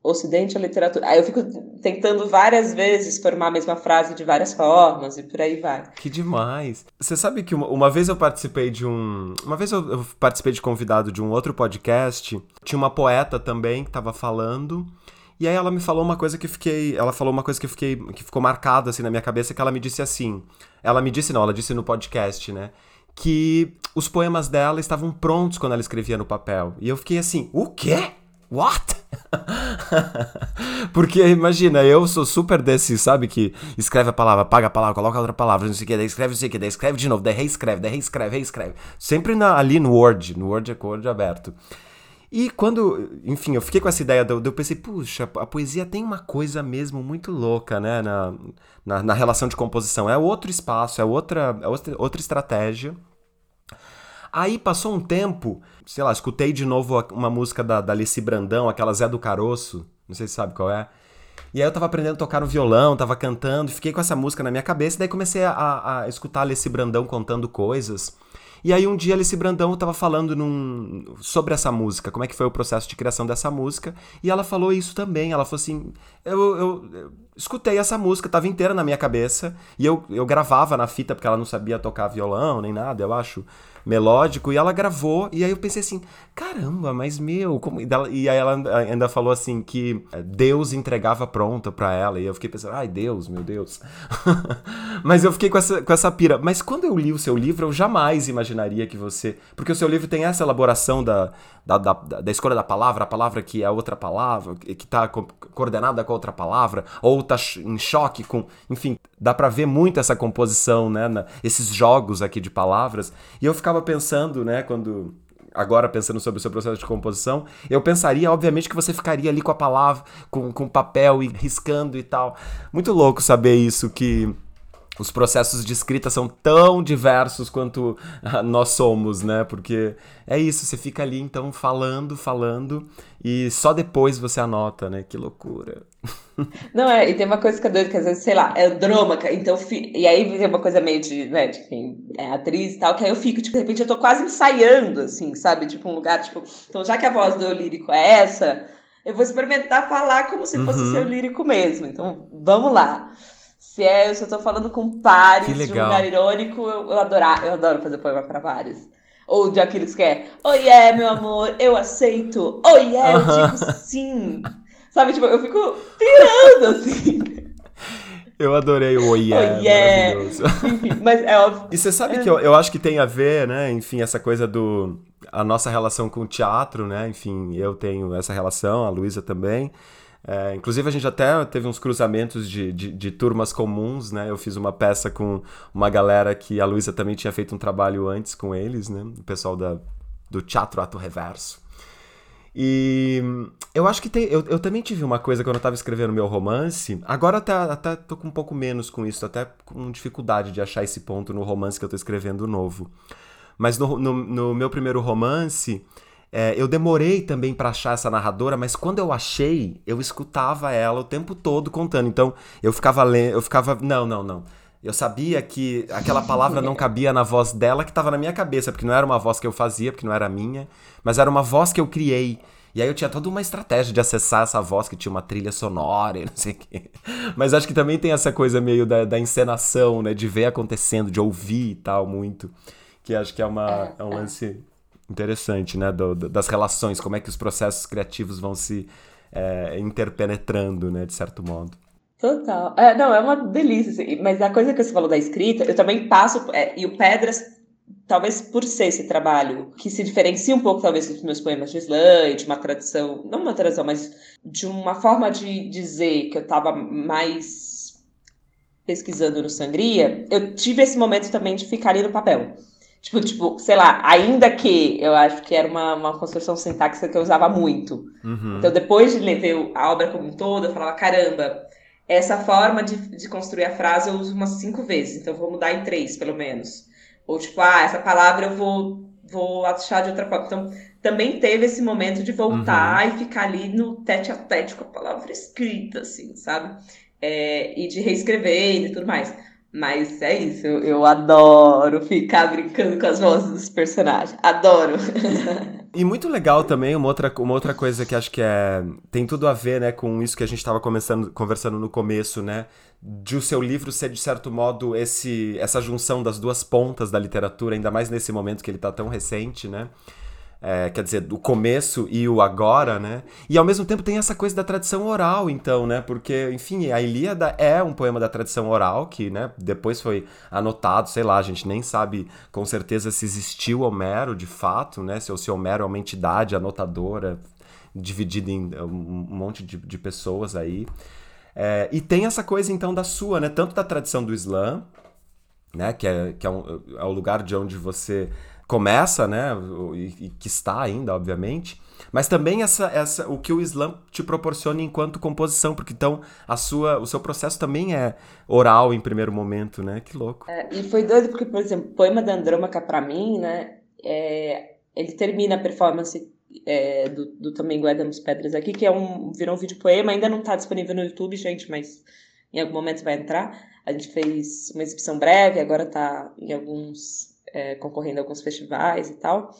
Ocidente a literatura. Aí eu fico tentando várias vezes formar a mesma frase de várias formas e por aí vai. Que demais. Você sabe que uma, uma vez eu participei de um. Uma vez eu, eu, participei de convidado de um outro podcast. Tinha uma poeta também que estava falando. E aí ela me falou uma coisa que fiquei. Ela falou uma coisa que fiquei. que ficou marcada assim na minha cabeça, que ela me disse assim. Ela me disse, não, ela disse no podcast, né? Que os poemas dela estavam prontos quando ela escrevia no papel. E eu fiquei assim, o quê? What? Porque imagina, eu sou super desse, sabe? Que escreve a palavra, apaga a palavra, coloca outra palavra, não sei o que, daí escreve não sei o que, daí escreve de novo, daí reescreve, daí reescreve, reescreve. Sempre na, ali no Word, no Word é Word aberto. E quando, enfim, eu fiquei com essa ideia, eu, pensei, puxa, a poesia tem uma coisa mesmo muito louca, né? Na, na, na relação de composição. É outro espaço, é outra, é outra, estratégia. Aí passou um tempo, sei lá, escutei de novo uma música da, da Alice Brandão, aquela Zé do Caroço, não sei se sabe qual é. E aí eu tava aprendendo a tocar no violão, tava cantando, fiquei com essa música na minha cabeça, e daí comecei a, a escutar Alice Brandão contando coisas. E aí um dia Alice Brandão tava falando num, sobre essa música, como é que foi o processo de criação dessa música, e ela falou isso também, ela falou assim, eu, eu, eu escutei essa música, tava inteira na minha cabeça, e eu, eu gravava na fita, porque ela não sabia tocar violão nem nada, eu acho melódico, e ela gravou, e aí eu pensei assim, caramba, mas meu, como... e aí ela ainda falou assim que é, Deus entregava pronta pra ela, e eu fiquei pensando, ai Deus, meu Deus. mas eu fiquei com essa, com essa pira. Mas quando eu li o seu livro, eu jamais imaginaria que você. Porque o seu livro tem essa elaboração da, da, da, da escolha da palavra, a palavra que é outra palavra, que tá co coordenada com outra palavra, ou tá em choque com. Enfim, dá pra ver muito essa composição, né? Na, esses jogos aqui de palavras. E eu ficava pensando, né, quando agora pensando sobre o seu processo de composição, eu pensaria, obviamente, que você ficaria ali com a palavra, com, com papel e riscando e tal. Muito louco saber isso, que os processos de escrita são tão diversos quanto ah, nós somos, né? Porque é isso, você fica ali então falando, falando e só depois você anota, né? Que loucura. Não, é, e tem uma coisa que é doida, que às vezes, sei lá, é drômaca, então, e aí tem uma coisa meio de, né, de quem é atriz e tal, que aí eu fico, tipo, de repente eu tô quase ensaiando, assim, sabe? Tipo, um lugar, tipo, então já que a voz do lírico é essa, Eu vou experimentar falar como se fosse uhum. seu lírico mesmo. Então, vamos lá. Se é, se eu tô falando com pares de um lugar irônico, eu, eu, adorar, eu adoro fazer poema para pares. Ou de aqueles que é, oh yeah, meu amor, eu aceito. Oh yeah, eu digo sim. Sabe, tipo, eu fico pirando, assim. Eu adorei o oh yeah, oh yeah. Enfim, mas é óbvio. E você sabe é. que eu, eu acho que tem a ver, né, enfim, essa coisa do... A nossa relação com o teatro, né, enfim, eu tenho essa relação, a Luísa também. É, inclusive, a gente até teve uns cruzamentos de, de, de, turmas comuns, né? Eu fiz uma peça com uma galera que a Luísa também tinha feito um trabalho antes com eles, né? O pessoal da, do Teatro Ato Reverso. E eu acho que tem. Eu, eu também tive uma coisa quando eu estava escrevendo meu romance. Agora até, até tô com um pouco menos com isso, até com dificuldade de achar esse ponto no romance que eu tô escrevendo novo. Mas no, no, no meu primeiro romance, é, eu demorei também para achar essa narradora, mas quando eu achei, eu escutava ela o tempo todo contando. Então eu ficava lendo, eu ficava, não, não, não. Eu sabia que aquela palavra não cabia na voz dela que estava na minha cabeça, porque não era uma voz que eu fazia, porque não era minha, mas era uma voz que eu criei. E aí eu tinha toda uma estratégia de acessar essa voz que tinha uma trilha sonora e não sei o quê. Mas acho que também tem essa coisa meio da, da encenação, né? De ver acontecendo, de ouvir e tal, muito. Que acho que é, uma, é, é um é. lance interessante, né? Do, do, das relações, como é que os processos criativos vão se é, interpenetrando, né? De certo modo. Total. É, não, é uma delícia. Assim. Mas a coisa que você falou da escrita, eu também passo. É, e o Pedras, talvez por ser esse trabalho que se diferencia um pouco, talvez, dos meus poemas de slam, de uma tradição, não uma tradição, mas de uma forma de dizer que eu estava mais pesquisando no Sangria, eu tive esse momento também de ficar ali no papel. Tipo, tipo, sei lá, ainda que eu acho que era uma, uma construção sintáxica que eu usava muito. Uhum. Então, depois de ler a obra como um todo, eu falava, caramba, essa forma de, de construir a frase eu uso umas cinco vezes, então eu vou mudar em três, pelo menos. Ou tipo, ah, essa palavra eu vou, vou achar de outra forma. Então, também teve esse momento de voltar uhum. e ficar ali no tete a tete com a palavra escrita, assim, sabe? É, e de reescrever e tudo mais. Mas é isso, eu, adoro ficar brincando com as vozes dos personagens. Adoro. E muito legal também, uma outra, uma outra coisa que acho que é, tem tudo a ver né, com isso que a gente estava conversando no começo, né? De o seu livro ser, de certo modo, esse, essa junção das duas pontas da literatura, ainda mais nesse momento que ele está tão recente, né? É, quer dizer, do começo e o agora, né? E ao mesmo tempo tem essa coisa da tradição oral, então, né? Porque, enfim, a Ilíada é um poema da tradição oral que, né, depois foi anotado, sei lá, a gente nem sabe com certeza se existiu Homero de fato, né? Se, se Homero é uma entidade anotadora dividida em um monte de, de pessoas aí. É, e tem essa coisa, então, da sua, né? Tanto da tradição do Islã, né? Que é, que é, um, é o lugar de onde você começa, né, e, que está ainda, obviamente, mas também essa, essa, o que o Islã te proporciona enquanto composição, porque então a sua, o seu processo também é oral em primeiro momento, né? Que louco. É, e foi doido porque, por exemplo, o poema da Andrômaca para mim, né, é, ele termina a performance é, do, do Também Guardamos Pedras aqui, que é um, virou um vídeo poema, ainda não está disponível no YouTube, gente, mas em algum momento vai entrar. A gente fez uma exibição breve, agora está em alguns é, concorrendo a alguns festivais e tal.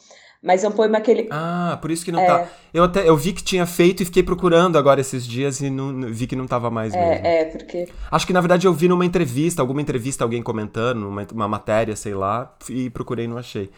Mas é um poema que ele. Ah, por isso que não é... tá. Eu até eu vi que tinha feito e fiquei procurando agora esses dias e não, vi que não tava mais é, mesmo. É, porque. Acho que na verdade eu vi numa entrevista, alguma entrevista, alguém comentando, uma, uma matéria, sei lá, e procurei e não achei.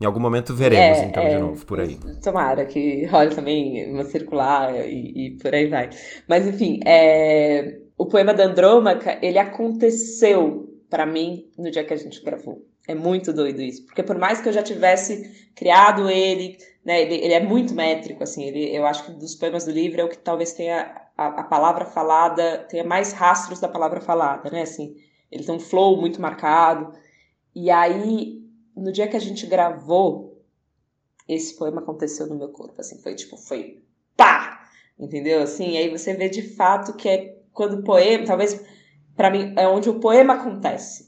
Em algum momento veremos, é, então, de é, novo, por aí. Tomara que role também uma circular e, e, por aí vai. Mas, enfim, é, o poema da Andrômaca, ele aconteceu para mim no dia que a gente gravou. É muito doido isso, porque por mais que eu já tivesse criado ele, né, ele, ele é muito métrico, assim, ele, eu acho que dos poemas do livro é o que talvez tenha a, a, palavra falada, tenha mais rastros da palavra falada, né, assim, ele tem um flow muito marcado, e aí, no dia que a gente gravou, esse poema aconteceu no meu corpo, assim, foi tipo, foi pá, entendeu, assim, aí você vê de fato que é quando o poema, talvez, para mim, é onde o poema acontece,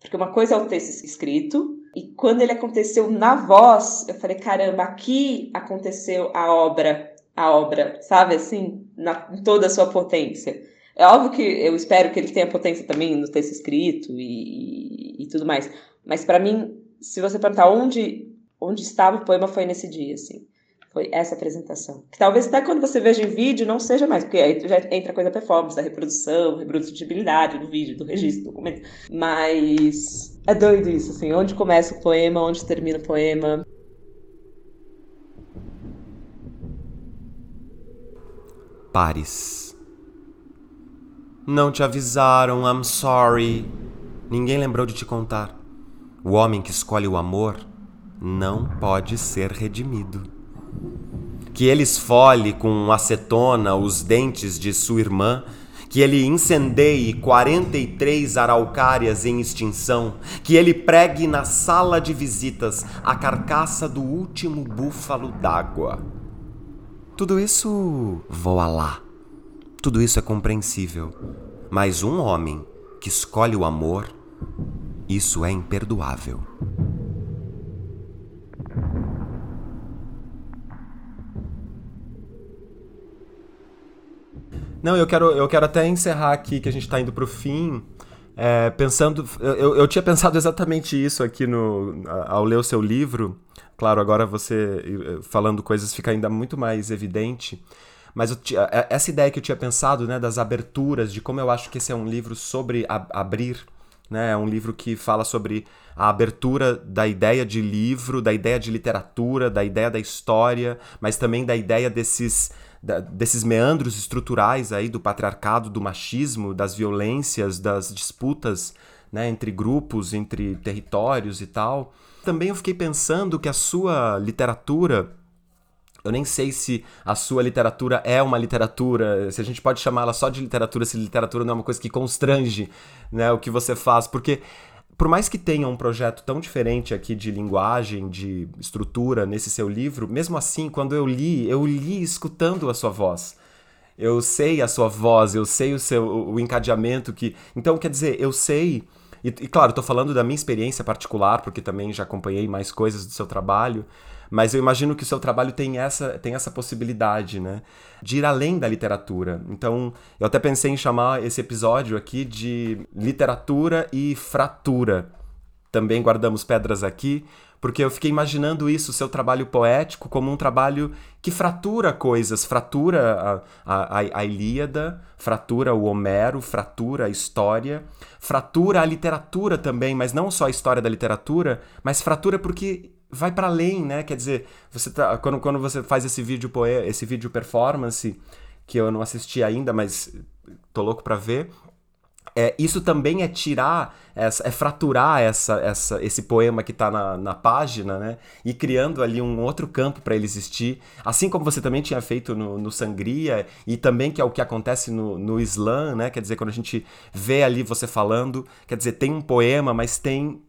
porque uma coisa é o texto escrito, e quando ele aconteceu na voz, eu falei, caramba, aqui aconteceu a obra, a obra, sabe assim, na, em toda a sua potência. É óbvio que eu espero que ele tenha potência também no texto escrito e, e, e tudo mais. Mas para mim, se você perguntar onde, onde estava o poema, foi nesse dia, assim. Foi essa apresentação. Que talvez até quando você veja em vídeo não seja mais, porque aí já entra a coisa performance, da reprodução, reprodutibilidade do vídeo, do registro, do documento. Mas é doido isso, assim, onde começa o poema, onde termina o poema. Pares. Não te avisaram, I'm sorry. Ninguém lembrou de te contar. O homem que escolhe o amor não pode ser redimido. Que ele esfole com acetona os dentes de sua irmã, que ele incendeie 43 araucárias em extinção, que ele pregue na sala de visitas a carcaça do último búfalo d'água. Tudo isso voa lá. Tudo isso é compreensível. Mas um homem que escolhe o amor, isso é imperdoável. Não, eu quero, eu quero até encerrar aqui, que a gente está indo para o fim, é, pensando. Eu, eu tinha pensado exatamente isso aqui no, ao ler o seu livro. Claro, agora você falando coisas fica ainda muito mais evidente. Mas essa ideia que eu tinha pensado, né, das aberturas, de como eu acho que esse é um livro sobre abrir, né, é um livro que fala sobre a abertura da ideia de livro, da ideia de literatura, da ideia da história, mas também da ideia desses da, desses meandros estruturais aí do patriarcado, do machismo, das violências, das disputas né, entre grupos, entre territórios e tal. Também eu fiquei pensando que a sua literatura, eu nem sei se a sua literatura é uma literatura, se a gente pode chamá-la só de literatura, se literatura não é uma coisa que constrange né, o que você faz, porque por mais que tenha um projeto tão diferente aqui de linguagem, de estrutura nesse seu livro, mesmo assim, quando eu li, eu li escutando a sua voz. Eu sei a sua voz, eu sei o seu o encadeamento que. Então, quer dizer, eu sei. E, e claro, estou falando da minha experiência particular, porque também já acompanhei mais coisas do seu trabalho. Mas eu imagino que o seu trabalho tem essa, tem essa possibilidade, né? De ir além da literatura. Então, eu até pensei em chamar esse episódio aqui de literatura e fratura. Também guardamos pedras aqui, porque eu fiquei imaginando isso, o seu trabalho poético, como um trabalho que fratura coisas, fratura a, a, a Ilíada, fratura o Homero, fratura a história, fratura a literatura também, mas não só a história da literatura, mas fratura porque vai para além, né? Quer dizer, você tá, quando, quando você faz esse vídeo esse vídeo performance que eu não assisti ainda, mas tô louco para ver. É, isso também é tirar, essa, é fraturar essa, essa, esse poema que está na, na página, né? E criando ali um outro campo para ele existir. Assim como você também tinha feito no, no Sangria, e também que é o que acontece no, no Islã, né? Quer dizer, quando a gente vê ali você falando, quer dizer, tem um poema, mas tem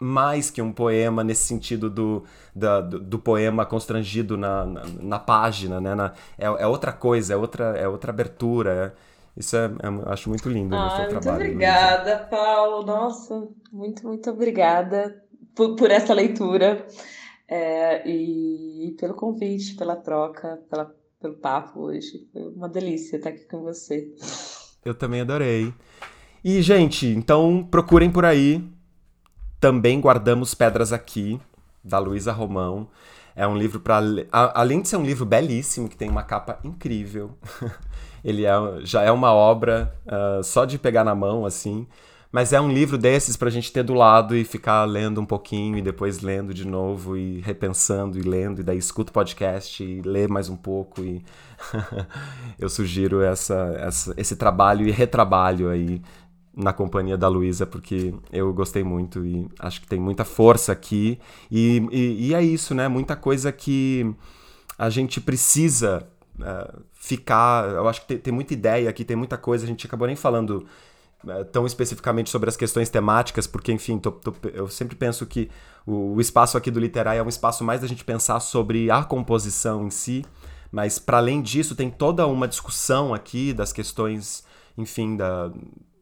mais que um poema nesse sentido do, da, do, do, poema constrangido na, na, na página, né? Na, é, é, outra coisa, é outra, é outra abertura. É, isso é, é, acho muito lindo ah, no seu muito trabalho. Muito obrigada, Luísa. Paulo. Nossa, muito, muito obrigada por, por essa leitura é, e pelo convite, pela troca, pela, pelo papo hoje. Foi uma delícia estar aqui com você. Eu também adorei. E, gente, então procurem por aí também guardamos Pedras Aqui, da Luísa Romão. É um livro para. Além de ser um livro belíssimo, que tem uma capa incrível, ele é, já é uma obra uh, só de pegar na mão, assim. Mas é um livro desses para a gente ter do lado e ficar lendo um pouquinho e depois lendo de novo e repensando e lendo, e daí escuta o podcast e lê mais um pouco. E eu sugiro essa, essa, esse trabalho e retrabalho aí na companhia da Luísa, porque eu gostei muito e acho que tem muita força aqui. E, e, e é isso, né? Muita coisa que a gente precisa uh, ficar. Eu acho que tem, tem, muita ideia aqui, tem muita coisa. A gente acabou nem falando uh, tão especificamente sobre as questões temáticas, porque, enfim, tô, tô, eu sempre penso que o, o espaço aqui do literário é um espaço mais da gente pensar sobre a composição em si. Mas, para além disso, tem toda uma discussão aqui das questões, enfim, da,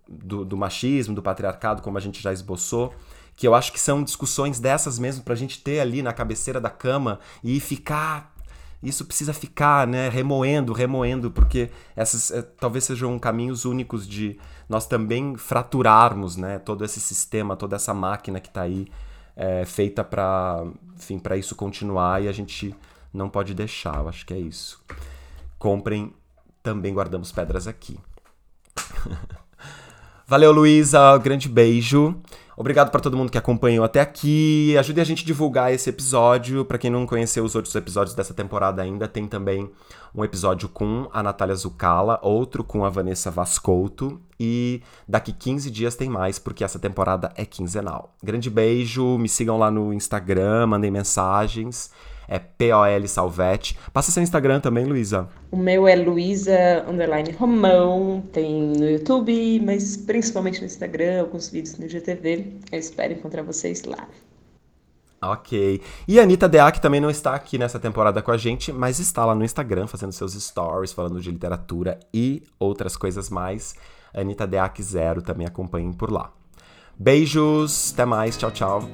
do, do machismo, do patriarcado, como a gente já esboçou, que eu acho que são discussões dessas mesmo para a gente ter ali na cabeceira da cama e ficar isso precisa ficar, né, remoendo, remoendo, porque esses é, talvez sejam caminhos únicos de nós também fraturarmos, né, todo esse sistema, toda essa máquina que está aí é, feita para, enfim, para isso continuar e a gente não pode deixar, eu acho que é isso. Comprem, também guardamos pedras aqui. Valeu, Luísa, grande beijo. Obrigado para todo mundo que acompanhou até aqui. Ajude a gente a divulgar esse episódio. Para quem não conheceu os outros episódios dessa temporada ainda, tem também um episódio com a Natália Zucala, outro com a Vanessa Vascolto. E daqui 15 dias tem mais, porque essa temporada é quinzenal. Grande beijo, me sigam lá no Instagram, mandem mensagens é POL Salvete. Passa seu Instagram também, Luísa. O meu é Luísa Underline Romão, tem no YouTube, mas principalmente no Instagram, alguns vídeos no GTV. Eu espero encontrar vocês lá. Ok. E a Anitta Deac também não está aqui nessa temporada com a gente, mas está lá no Instagram fazendo seus stories, falando de literatura e outras coisas mais. Anitta Deac Zero também acompanhem por lá. Beijos, até mais, tchau, tchau.